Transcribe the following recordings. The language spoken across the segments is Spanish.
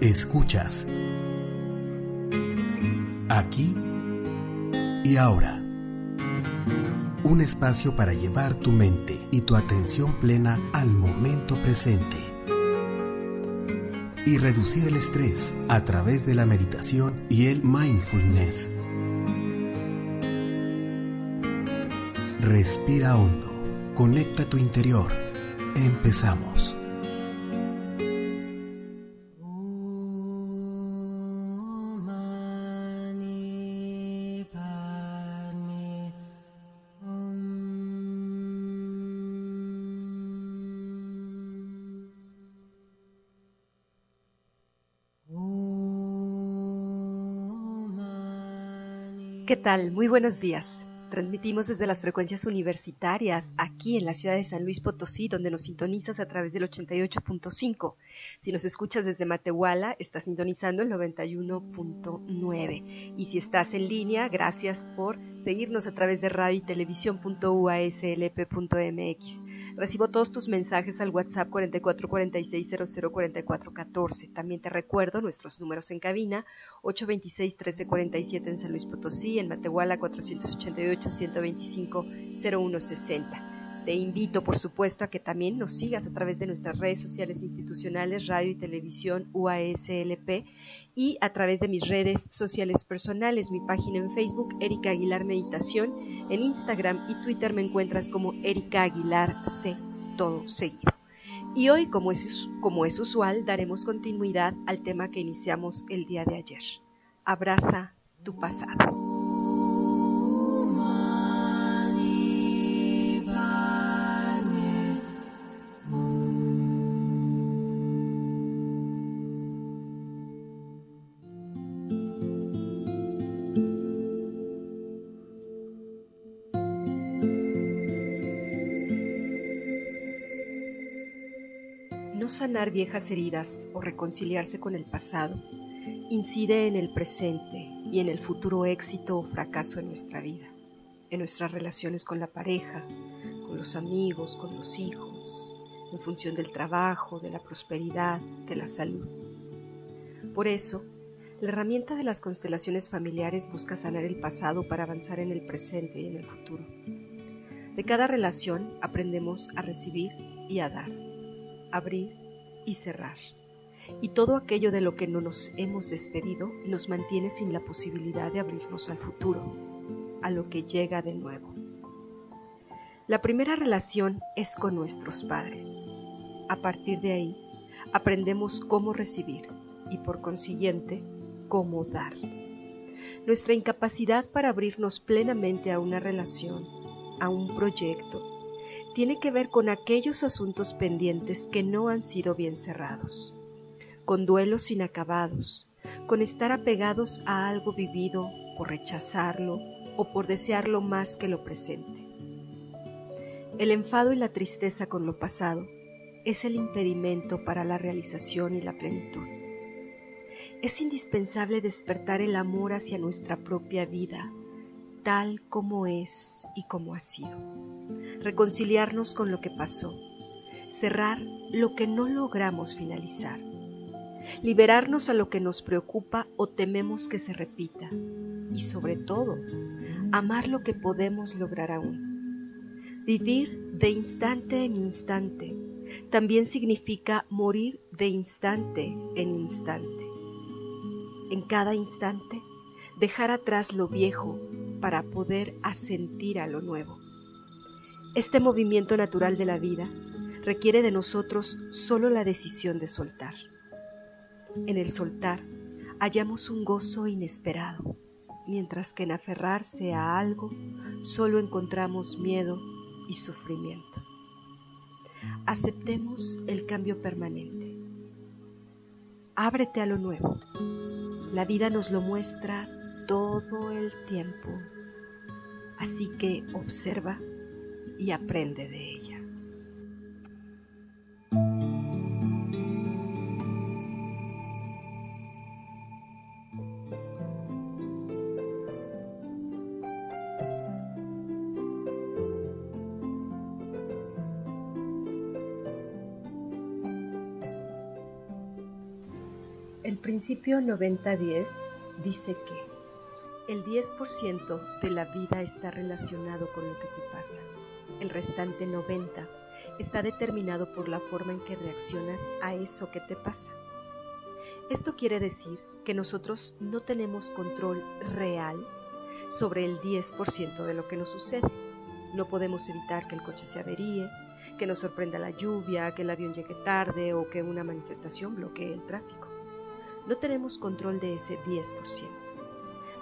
Escuchas. Aquí y ahora. Un espacio para llevar tu mente y tu atención plena al momento presente. Y reducir el estrés a través de la meditación y el mindfulness. Respira hondo. Conecta tu interior. Empezamos. ¿Qué tal? Muy buenos días. Transmitimos desde las frecuencias universitarias aquí en la ciudad de San Luis Potosí, donde nos sintonizas a través del 88.5. Si nos escuchas desde Matehuala, estás sintonizando el 91.9. Y si estás en línea, gracias por seguirnos a través de radio y televisión.uaslp.mx. Recibo todos tus mensajes al WhatsApp 4446004414. También te recuerdo nuestros números en cabina 826-1347 en San Luis Potosí, en Matehuala 488-125-0160. Te invito, por supuesto, a que también nos sigas a través de nuestras redes sociales institucionales, radio y televisión UASLP y a través de mis redes sociales personales, mi página en Facebook, Erika Aguilar Meditación, en Instagram y Twitter me encuentras como Erika Aguilar C, todo seguido. Y hoy, como es, como es usual, daremos continuidad al tema que iniciamos el día de ayer. Abraza tu pasado. Sanar viejas heridas o reconciliarse con el pasado incide en el presente y en el futuro éxito o fracaso en nuestra vida, en nuestras relaciones con la pareja, con los amigos, con los hijos, en función del trabajo, de la prosperidad, de la salud. Por eso, la herramienta de las constelaciones familiares busca sanar el pasado para avanzar en el presente y en el futuro. De cada relación aprendemos a recibir y a dar, abrir y cerrar. Y todo aquello de lo que no nos hemos despedido nos mantiene sin la posibilidad de abrirnos al futuro, a lo que llega de nuevo. La primera relación es con nuestros padres. A partir de ahí, aprendemos cómo recibir y por consiguiente, cómo dar. Nuestra incapacidad para abrirnos plenamente a una relación, a un proyecto, tiene que ver con aquellos asuntos pendientes que no han sido bien cerrados, con duelos inacabados, con estar apegados a algo vivido por rechazarlo o por desearlo más que lo presente. El enfado y la tristeza con lo pasado es el impedimento para la realización y la plenitud. Es indispensable despertar el amor hacia nuestra propia vida, tal como es y como ha sido. Reconciliarnos con lo que pasó, cerrar lo que no logramos finalizar, liberarnos a lo que nos preocupa o tememos que se repita y sobre todo, amar lo que podemos lograr aún. Vivir de instante en instante también significa morir de instante en instante. En cada instante, dejar atrás lo viejo para poder asentir a lo nuevo. Este movimiento natural de la vida requiere de nosotros solo la decisión de soltar. En el soltar hallamos un gozo inesperado, mientras que en aferrarse a algo solo encontramos miedo y sufrimiento. Aceptemos el cambio permanente. Ábrete a lo nuevo. La vida nos lo muestra todo el tiempo. Así que observa y aprende de ella. El principio 90-10 dice que el 10% de la vida está relacionado con lo que te pasa. El restante 90% está determinado por la forma en que reaccionas a eso que te pasa. Esto quiere decir que nosotros no tenemos control real sobre el 10% de lo que nos sucede. No podemos evitar que el coche se averíe, que nos sorprenda la lluvia, que el avión llegue tarde o que una manifestación bloquee el tráfico no tenemos control de ese 10%,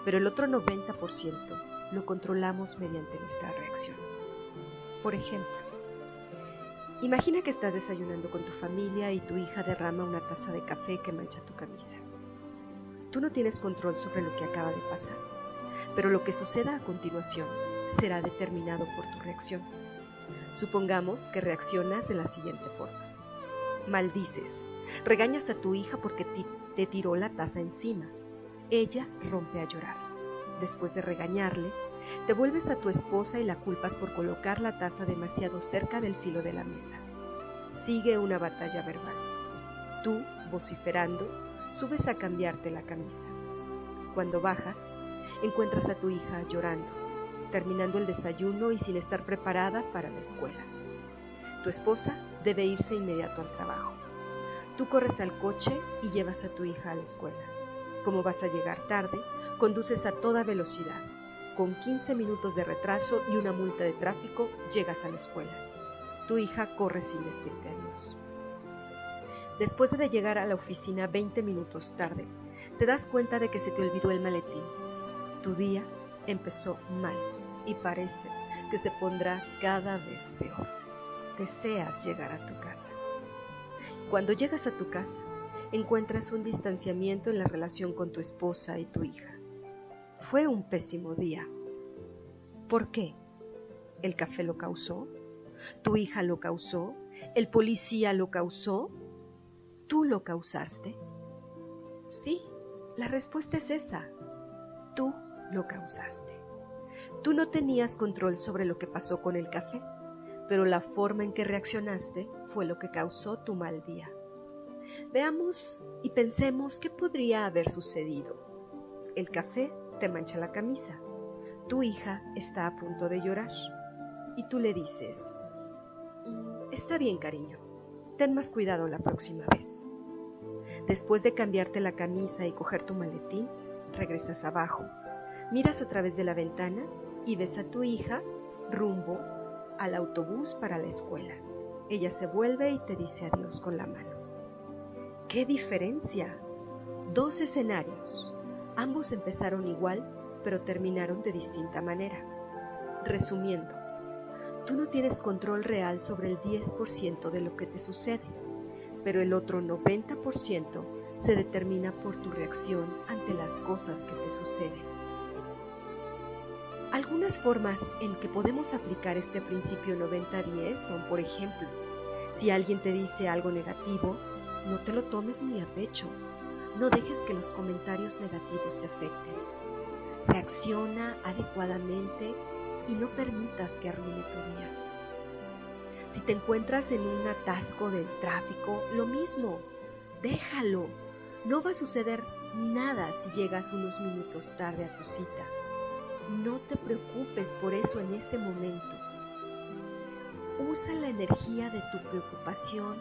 pero el otro 90% lo controlamos mediante nuestra reacción. Por ejemplo, imagina que estás desayunando con tu familia y tu hija derrama una taza de café que mancha tu camisa. Tú no tienes control sobre lo que acaba de pasar, pero lo que suceda a continuación será determinado por tu reacción. Supongamos que reaccionas de la siguiente forma. Maldices, regañas a tu hija porque te tiró la taza encima. Ella rompe a llorar. Después de regañarle, te vuelves a tu esposa y la culpas por colocar la taza demasiado cerca del filo de la mesa. Sigue una batalla verbal. Tú, vociferando, subes a cambiarte la camisa. Cuando bajas, encuentras a tu hija llorando, terminando el desayuno y sin estar preparada para la escuela. Tu esposa debe irse inmediato al trabajo. Tú corres al coche y llevas a tu hija a la escuela. Como vas a llegar tarde, conduces a toda velocidad. Con 15 minutos de retraso y una multa de tráfico, llegas a la escuela. Tu hija corre sin decirte adiós. Después de llegar a la oficina 20 minutos tarde, te das cuenta de que se te olvidó el maletín. Tu día empezó mal y parece que se pondrá cada vez peor. Deseas llegar a tu casa. Cuando llegas a tu casa, encuentras un distanciamiento en la relación con tu esposa y tu hija. Fue un pésimo día. ¿Por qué? ¿El café lo causó? ¿Tu hija lo causó? ¿El policía lo causó? ¿Tú lo causaste? Sí, la respuesta es esa. Tú lo causaste. Tú no tenías control sobre lo que pasó con el café pero la forma en que reaccionaste fue lo que causó tu mal día. Veamos y pensemos qué podría haber sucedido. El café te mancha la camisa. Tu hija está a punto de llorar. Y tú le dices, mm, está bien cariño, ten más cuidado la próxima vez. Después de cambiarte la camisa y coger tu maletín, regresas abajo, miras a través de la ventana y ves a tu hija rumbo al autobús para la escuela. Ella se vuelve y te dice adiós con la mano. ¡Qué diferencia! Dos escenarios. Ambos empezaron igual, pero terminaron de distinta manera. Resumiendo, tú no tienes control real sobre el 10% de lo que te sucede, pero el otro 90% se determina por tu reacción ante las cosas que te suceden. Algunas formas en que podemos aplicar este principio 90-10 son, por ejemplo, Si alguien te dice algo negativo, no te lo tomes muy a pecho. No dejes que los comentarios negativos te afecten. Reacciona adecuadamente y no permitas que arruine tu día. Si te encuentras en un atasco del tráfico, lo mismo, déjalo. No va a suceder nada si llegas unos minutos tarde a tu cita. No te preocupes por eso en ese momento. Usa la energía de tu preocupación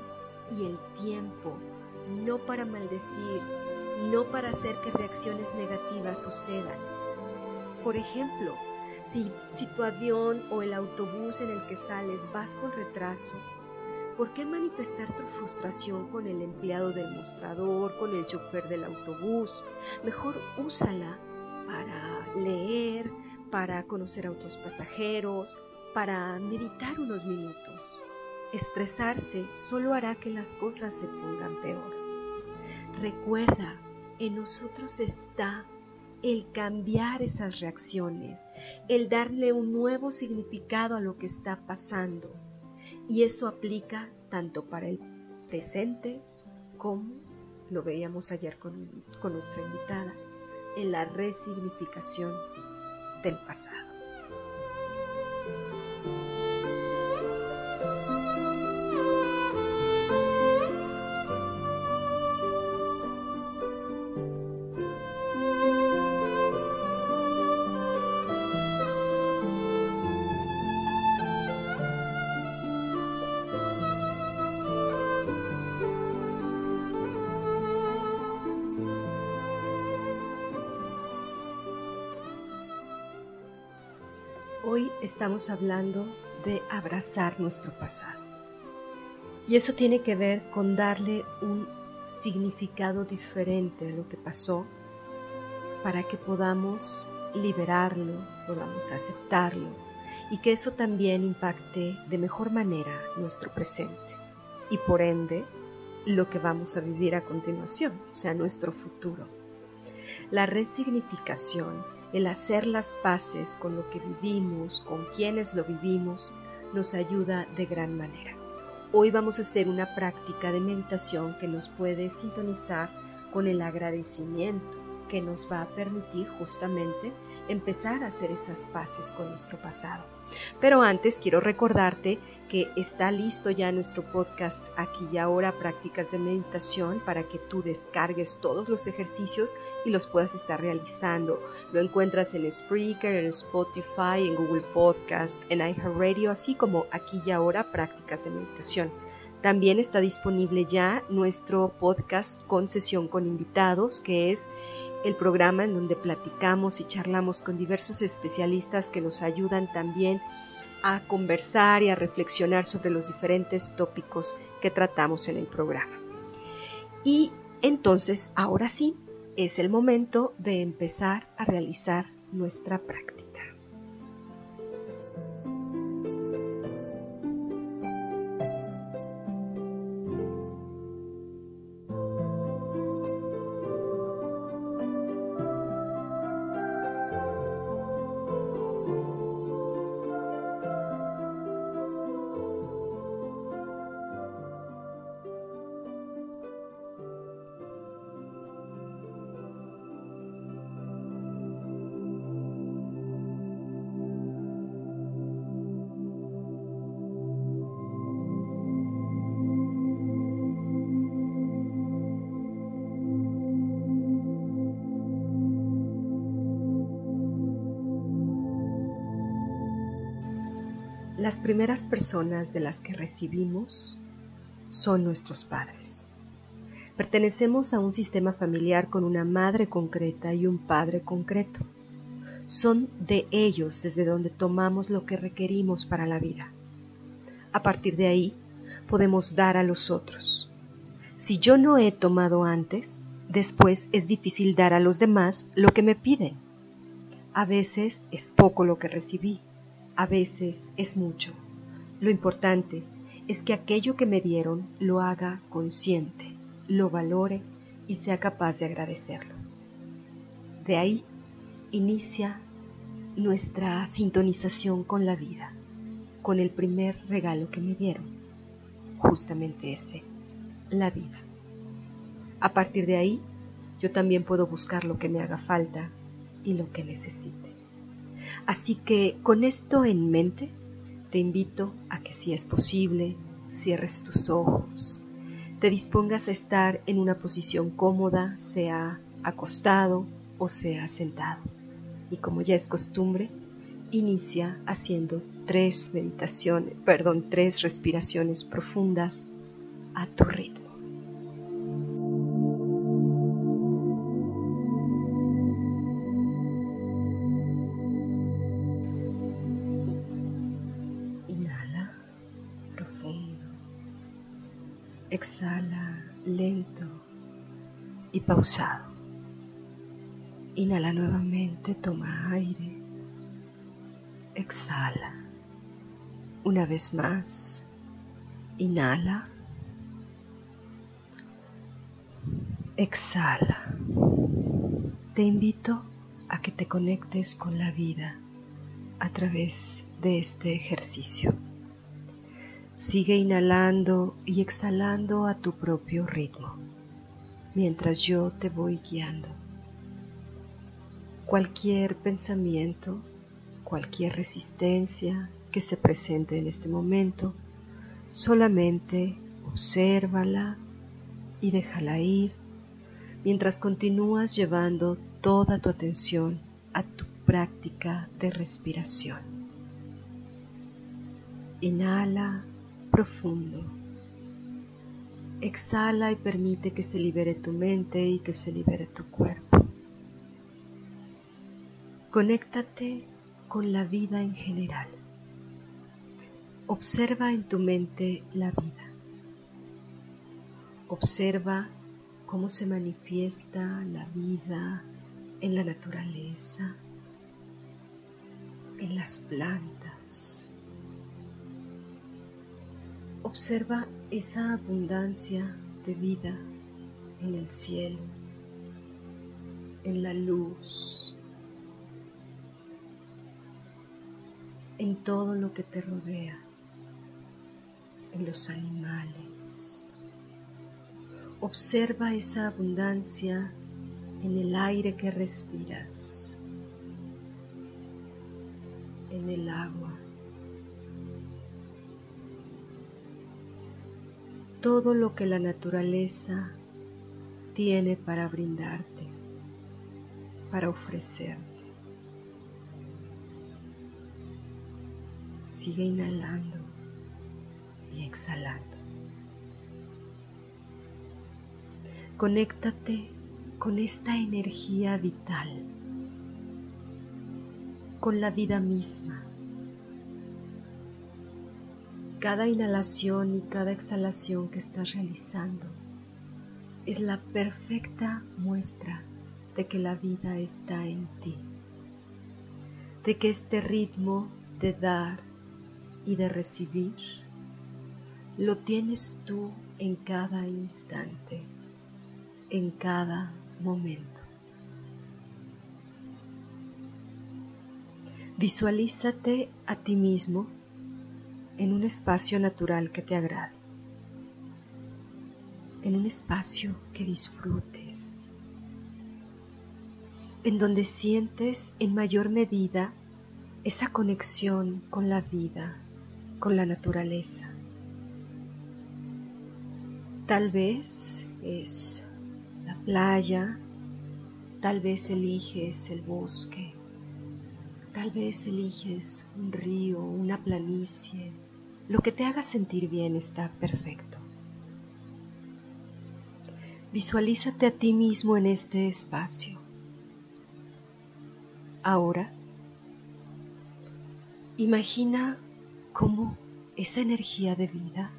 y el tiempo, no para maldecir, no para hacer que reacciones negativas sucedan. Por ejemplo, si, si tu avión o el autobús en el que sales vas con retraso, ¿por qué manifestar tu frustración con el empleado del mostrador, con el chofer del autobús? Mejor úsala para leer, para conocer a otros pasajeros, para meditar unos minutos. Estresarse solo hará que las cosas se pongan peor. Recuerda, en nosotros está el cambiar esas reacciones, el darle un nuevo significado a lo que está pasando. Y eso aplica tanto para el presente como lo veíamos ayer con, con nuestra invitada, en la resignificación del pasado. Estamos hablando de abrazar nuestro pasado. Y eso tiene que ver con darle un significado diferente a lo que pasó para que podamos liberarlo, podamos aceptarlo y que eso también impacte de mejor manera nuestro presente y por ende lo que vamos a vivir a continuación, o sea, nuestro futuro. La resignificación el hacer las paces con lo que vivimos, con quienes lo vivimos, nos ayuda de gran manera. Hoy vamos a hacer una práctica de meditación que nos puede sintonizar con el agradecimiento que nos va a permitir justamente empezar a hacer esas paces con nuestro pasado. Pero antes quiero recordarte que está listo ya nuestro podcast aquí y ahora prácticas de meditación para que tú descargues todos los ejercicios y los puedas estar realizando. Lo encuentras en Spreaker, en Spotify, en Google Podcast, en iHeartRadio, así como aquí y ahora prácticas de meditación. También está disponible ya nuestro podcast con sesión con invitados, que es el programa en donde platicamos y charlamos con diversos especialistas que nos ayudan también a conversar y a reflexionar sobre los diferentes tópicos que tratamos en el programa. Y entonces, ahora sí, es el momento de empezar a realizar nuestra práctica. Las primeras personas de las que recibimos son nuestros padres. Pertenecemos a un sistema familiar con una madre concreta y un padre concreto. Son de ellos desde donde tomamos lo que requerimos para la vida. A partir de ahí, podemos dar a los otros. Si yo no he tomado antes, después es difícil dar a los demás lo que me piden. A veces es poco lo que recibí a veces es mucho. Lo importante es que aquello que me dieron lo haga consciente, lo valore y sea capaz de agradecerlo. De ahí inicia nuestra sintonización con la vida, con el primer regalo que me dieron. justamente ese, la vida. A partir de ahí, yo también puedo buscar lo que me haga falta y lo que necesite. Así que con esto en mente, te invito a que si es posible, cierres tus ojos, te dispongas a estar en una posición cómoda, sea acostado o sea sentado. Y como ya es costumbre, inicia haciendo tres meditaciones, perdón, tres respiraciones profundas a tu ritmo. Lento y pausado. Inhala nuevamente, toma aire. Exhala. Una vez más. Inhala. Exhala. Te invito a que te conectes con la vida a través de este ejercicio. Sigue inhalando y exhalando a tu propio ritmo, mientras yo te voy guiando. Cualquier pensamiento, cualquier resistencia que se presente en este momento, solamente obsérvala y déjala ir mientras continúas llevando toda tu atención a tu práctica de respiración. Inhala profundo. Exhala y permite que se libere tu mente y que se libere tu cuerpo. Conéctate con la vida en general. Observa en tu mente la vida. Observa cómo se manifiesta la vida en la naturaleza, en las plantas. Observa esa abundancia de vida en el cielo, en la luz, en todo lo que te rodea, en los animales. Observa esa abundancia en el aire que respiras, en el agua. Todo lo que la naturaleza tiene para brindarte, para ofrecerte. Sigue inhalando y exhalando. Conéctate con esta energía vital, con la vida misma. Cada inhalación y cada exhalación que estás realizando es la perfecta muestra de que la vida está en ti, de que este ritmo de dar y de recibir lo tienes tú en cada instante, en cada momento. Visualízate a ti mismo en un espacio natural que te agrade, en un espacio que disfrutes, en donde sientes en mayor medida esa conexión con la vida, con la naturaleza. Tal vez es la playa, tal vez eliges el bosque, tal vez eliges un río, una planicie, lo que te haga sentir bien está perfecto. Visualízate a ti mismo en este espacio. Ahora, imagina cómo esa energía de vida,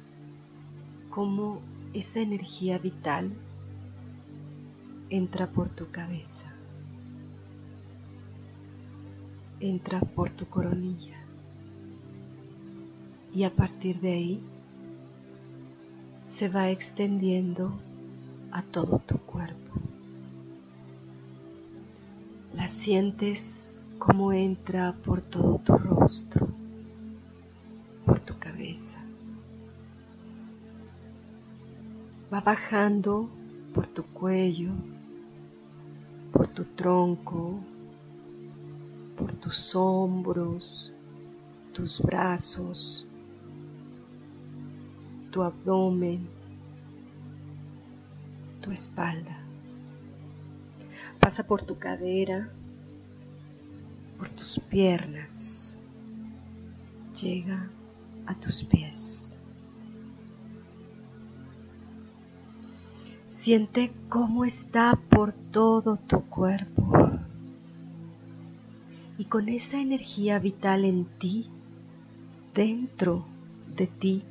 cómo esa energía vital entra por tu cabeza, entra por tu coronilla y a partir de ahí se va extendiendo a todo tu cuerpo. La sientes como entra por todo tu rostro, por tu cabeza, va bajando por tu cuello, por tu tronco, por tus hombros, tus brazos, tu abdomen, tu espalda. Pasa por tu cadera, por tus piernas, llega a tus pies. Siente cómo está por todo tu cuerpo. Y con esa energía vital en ti, dentro de ti,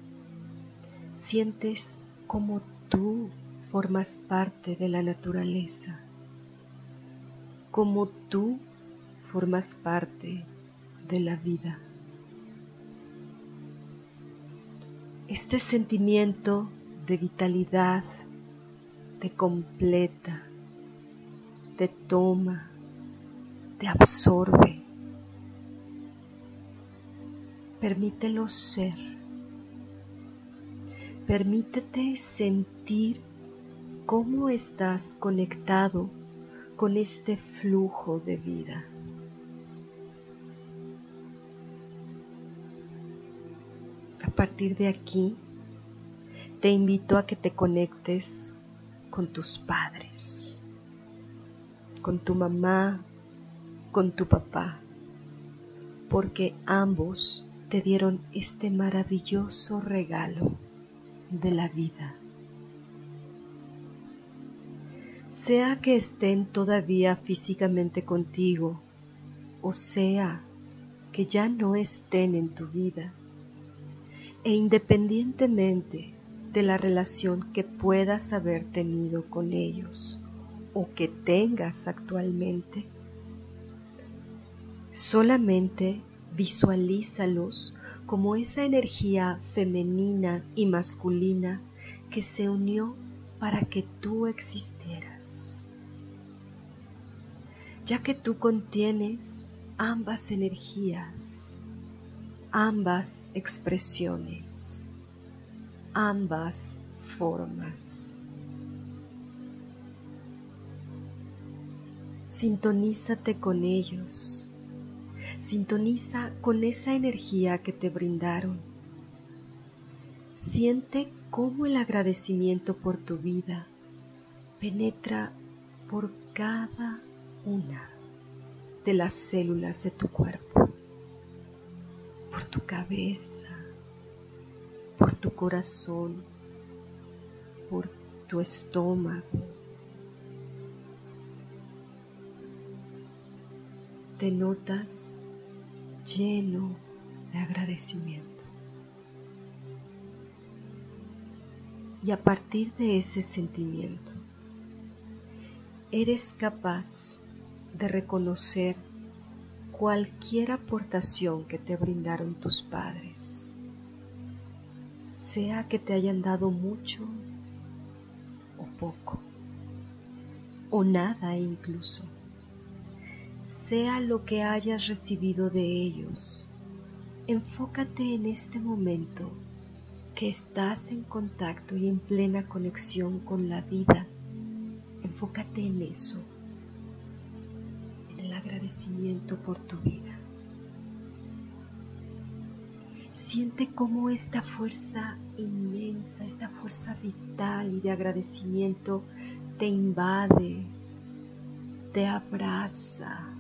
sientes como tú formas parte de la naturaleza, como tú formas parte de la vida. Este sentimiento de vitalidad te completa, te toma, te absorbe. Permítelo ser. Permítete sentir cómo estás conectado con este flujo de vida. A partir de aquí, te invito a que te conectes con tus padres, con tu mamá, con tu papá, porque ambos te dieron este maravilloso regalo de la vida. Sea que estén todavía físicamente contigo, o sea que ya no estén en tu vida, e independientemente de la relación que puedas haber tenido con ellos o que tengas actualmente, solamente visualízalos como esa energía femenina y masculina que se unió para que tú existieras, ya que tú contienes ambas energías, ambas expresiones, ambas formas. Sintonízate con ellos Sintoniza con esa energía que te brindaron. Siente cómo el agradecimiento por tu vida penetra por cada una de las células de tu cuerpo, por tu cabeza, por tu corazón, por tu estómago. Te notas lleno de agradecimiento. Y a partir de ese sentimiento, eres capaz de reconocer cualquier aportación que te brindaron tus padres, sea que te hayan dado mucho o poco, o nada incluso sea lo que hayas recibido de ellos, enfócate en este momento que estás en contacto y en plena conexión con la vida. Enfócate en eso, en el agradecimiento por tu vida. Siente cómo esta fuerza inmensa, esta fuerza vital y de agradecimiento te invade, te abraza,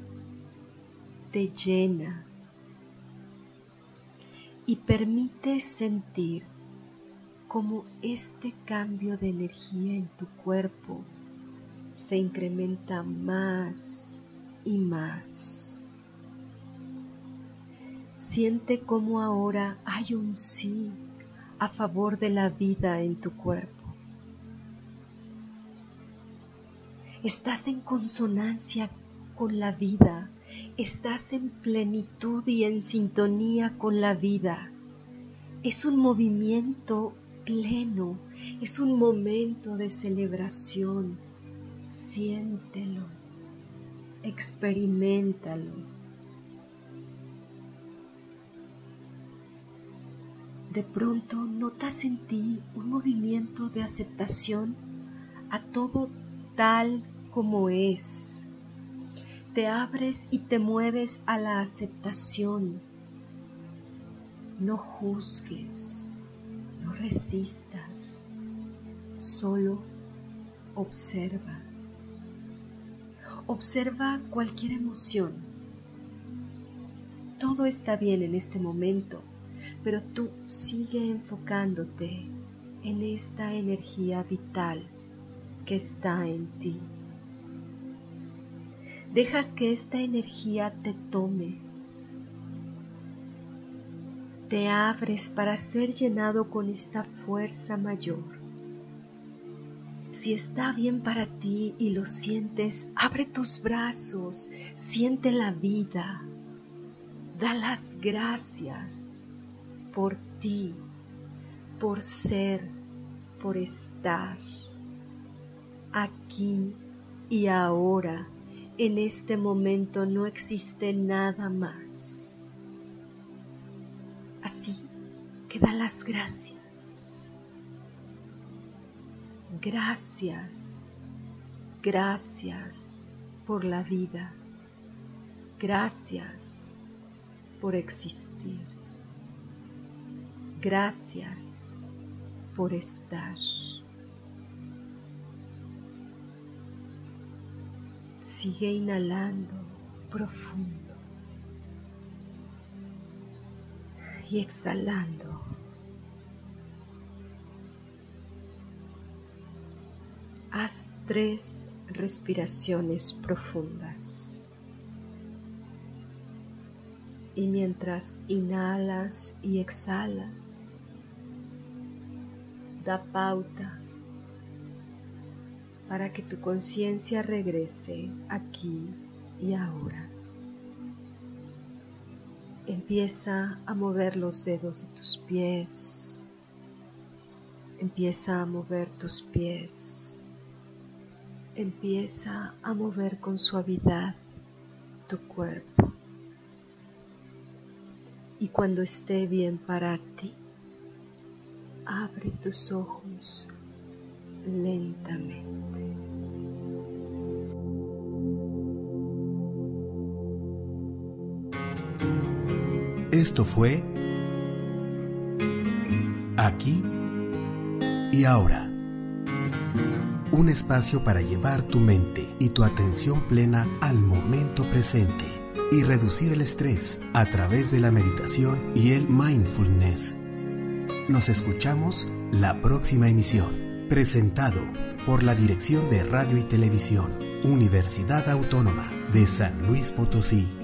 te llena y permite sentir cómo este cambio de energía en tu cuerpo se incrementa más y más. Siente cómo ahora hay un sí a favor de la vida en tu cuerpo. Estás en consonancia con la vida estás en plenitud y en sintonía con la vida. Es un movimiento pleno, es un momento de celebración. Siéntelo, experimentalo. De pronto notas en ti un movimiento de aceptación a todo tal como es. Te abres y te mueves a la aceptación. No juzgues, no resistas, solo observa. Observa cualquier emoción. Todo está bien en este momento, pero tú sigue enfocándote en esta energía vital que está en ti. Dejas que esta energía te tome. Te abres para ser llenado con esta fuerza mayor si está bien para ti y lo sientes, abre tus brazos, siente la vida, da las gracias por ti, por ser, por estar aquí y ahora. En este momento no existe nada más. Así que da las gracias. Gracias, gracias por la vida. Gracias por existir. Gracias por estar. Sigue inhalando profundo y exhalando Haz tres respiraciones profundas. Y mientras inhalas y exhalas, da pauta para que tu conciencia regrese aquí y ahora. Empieza a mover los dedos de tus pies. Empieza a mover tus pies empieza a mover con suavidad tu cuerpo. Y cuando esté bien para ti, abre tus ojos lentamente. Esto fue aquí y ahora un espacio para llevar tu mente y tu atención plena al momento presente y reducir el estrés a través de la meditación y el mindfulness. Nos escuchamos la próxima emisión, presentado por la Dirección de Radio y Televisión, Universidad Autónoma de San Luis Potosí.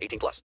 18 plus.